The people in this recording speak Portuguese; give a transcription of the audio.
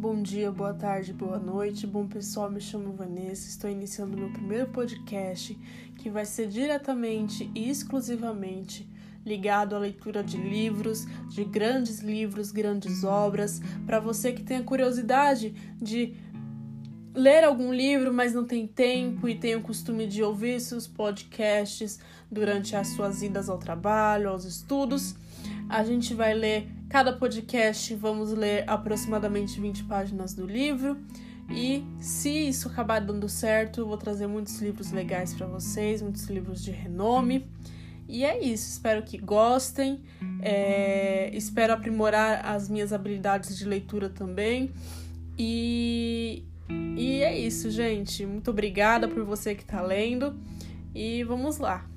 Bom dia, boa tarde, boa noite. Bom pessoal, me chamo Vanessa. Estou iniciando meu primeiro podcast que vai ser diretamente e exclusivamente ligado à leitura de livros, de grandes livros, grandes obras, para você que tem a curiosidade de ler algum livro, mas não tem tempo e tem o costume de ouvir seus podcasts durante as suas idas ao trabalho, aos estudos. A gente vai ler cada podcast, vamos ler aproximadamente 20 páginas do livro. E se isso acabar dando certo, eu vou trazer muitos livros legais para vocês, muitos livros de renome. E é isso, espero que gostem. É, espero aprimorar as minhas habilidades de leitura também. E, e é isso, gente. Muito obrigada por você que está lendo. E vamos lá.